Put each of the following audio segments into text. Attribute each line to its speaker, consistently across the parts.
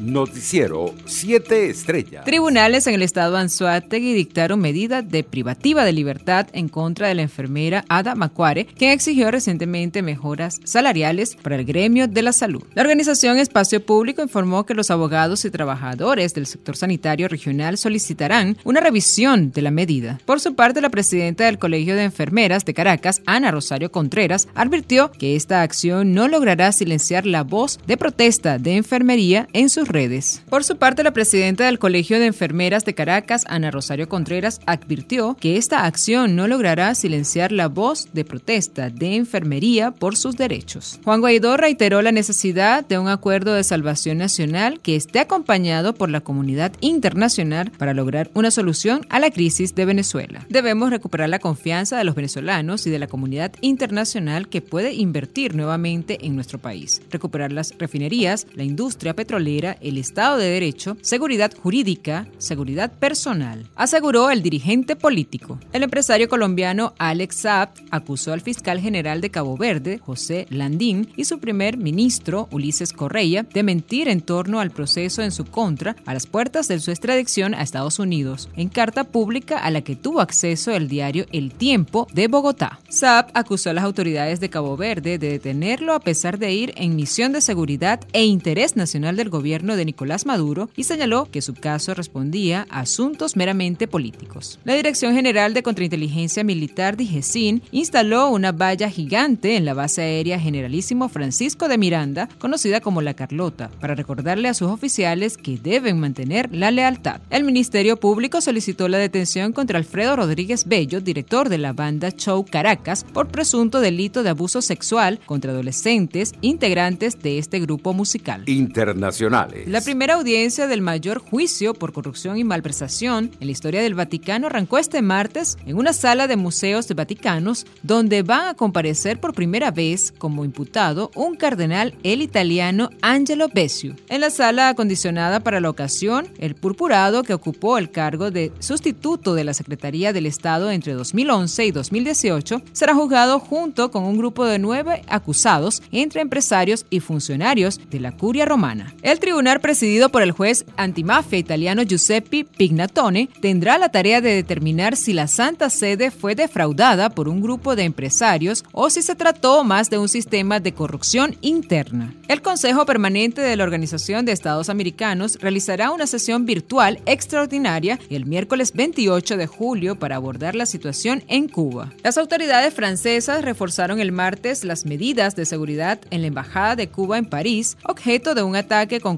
Speaker 1: Noticiero 7 Estrellas.
Speaker 2: Tribunales en el estado Anzuategui dictaron medida de privativa de libertad en contra de la enfermera Ada Macuare, quien exigió recientemente mejoras salariales para el gremio de la salud. La organización Espacio Público informó que los abogados y trabajadores del sector sanitario regional solicitarán una revisión de la medida. Por su parte, la presidenta del Colegio de Enfermeras de Caracas, Ana Rosario Contreras, advirtió que esta acción no logrará silenciar la voz de protesta de enfermería en sus redes. Por su parte, la presidenta del Colegio de Enfermeras de Caracas, Ana Rosario Contreras, advirtió que esta acción no logrará silenciar la voz de protesta de enfermería por sus derechos. Juan Guaidó reiteró la necesidad de un acuerdo de salvación nacional que esté acompañado por la comunidad internacional para lograr una solución a la crisis de Venezuela. Debemos recuperar la confianza de los venezolanos y de la comunidad internacional que puede invertir nuevamente en nuestro país, recuperar las refinerías, la industria petrolera el Estado de Derecho, seguridad jurídica, seguridad personal, aseguró el dirigente político. El empresario colombiano Alex Saab acusó al fiscal general de Cabo Verde, José Landín, y su primer ministro, Ulises Correia, de mentir en torno al proceso en su contra a las puertas de su extradición a Estados Unidos, en carta pública a la que tuvo acceso el diario El Tiempo de Bogotá. Saab acusó a las autoridades de Cabo Verde de detenerlo a pesar de ir en misión de seguridad e interés nacional del gobierno de Nicolás Maduro y señaló que su caso respondía a asuntos meramente políticos. La Dirección General de Contrainteligencia Militar DIGESIN instaló una valla gigante en la base aérea Generalísimo Francisco de Miranda, conocida como La Carlota, para recordarle a sus oficiales que deben mantener la lealtad. El Ministerio Público solicitó la detención contra Alfredo Rodríguez Bello, director de la banda Show Caracas, por presunto delito de abuso sexual contra adolescentes integrantes de este grupo musical.
Speaker 1: Internacionales.
Speaker 2: La primera audiencia del mayor juicio por corrupción y malversación en la historia del Vaticano arrancó este martes en una sala de museos de Vaticanos, donde va a comparecer por primera vez como imputado un cardenal, el italiano Angelo Bessiu. En la sala acondicionada para la ocasión, el purpurado que ocupó el cargo de sustituto de la Secretaría del Estado entre 2011 y 2018 será juzgado junto con un grupo de nueve acusados entre empresarios y funcionarios de la curia romana. El tribunal presidido por el juez antimafia italiano Giuseppe Pignatone tendrá la tarea de determinar si la Santa Sede fue defraudada por un grupo de empresarios o si se trató más de un sistema de corrupción interna. El Consejo Permanente de la Organización de Estados Americanos realizará una sesión virtual extraordinaria el miércoles 28 de julio para abordar la situación en Cuba. Las autoridades francesas reforzaron el martes las medidas de seguridad en la Embajada de Cuba en París, objeto de un ataque con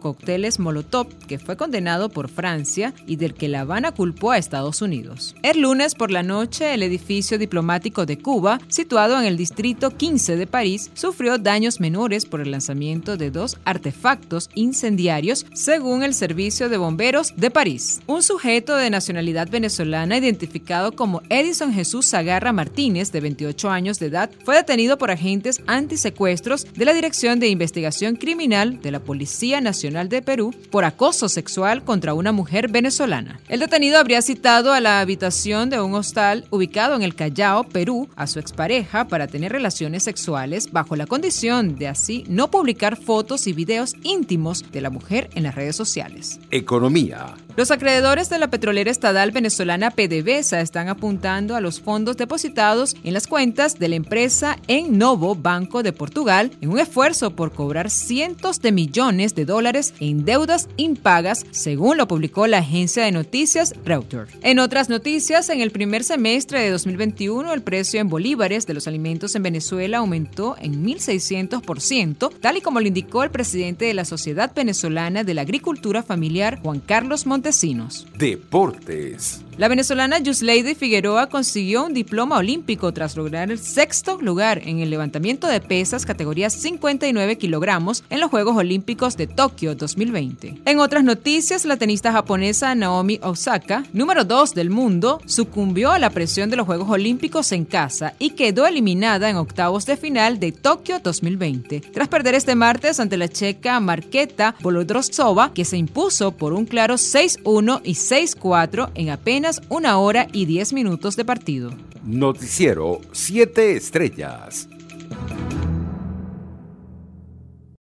Speaker 2: Molotov que fue condenado por Francia y del que La Habana culpó a Estados Unidos. El lunes por la noche, el edificio diplomático de Cuba, situado en el distrito 15 de París, sufrió daños menores por el lanzamiento de dos artefactos incendiarios, según el Servicio de Bomberos de París. Un sujeto de nacionalidad venezolana identificado como Edison Jesús Zagarra Martínez, de 28 años de edad, fue detenido por agentes antisecuestros de la Dirección de Investigación Criminal de la Policía Nacional de Perú por acoso sexual contra una mujer venezolana. El detenido habría citado a la habitación de un hostal ubicado en el Callao, Perú, a su expareja para tener relaciones sexuales bajo la condición de así no publicar fotos y videos íntimos de la mujer en las redes sociales.
Speaker 1: Economía.
Speaker 2: Los acreedores de la petrolera estatal venezolana PDVSA están apuntando a los fondos depositados en las cuentas de la empresa en Novo Banco de Portugal en un esfuerzo por cobrar cientos de millones de dólares en deudas impagas, según lo publicó la agencia de noticias Reuters. En otras noticias, en el primer semestre de 2021, el precio en bolívares de los alimentos en Venezuela aumentó en 1.600%, tal y como lo indicó el presidente de la Sociedad Venezolana de la Agricultura Familiar, Juan Carlos Montesinos.
Speaker 1: Deportes.
Speaker 2: La venezolana Yusleide Figueroa consiguió un diploma olímpico tras lograr el sexto lugar en el levantamiento de pesas categoría 59 kilogramos en los Juegos Olímpicos de Tokio 2020. En otras noticias, la tenista japonesa Naomi Osaka, número 2 del mundo, sucumbió a la presión de los Juegos Olímpicos en casa y quedó eliminada en octavos de final de Tokio 2020, tras perder este martes ante la checa Marketa Volodrosova, que se impuso por un claro 6-1 y 6-4 en apenas una hora y diez minutos de partido.
Speaker 1: Noticiero 7 Estrellas.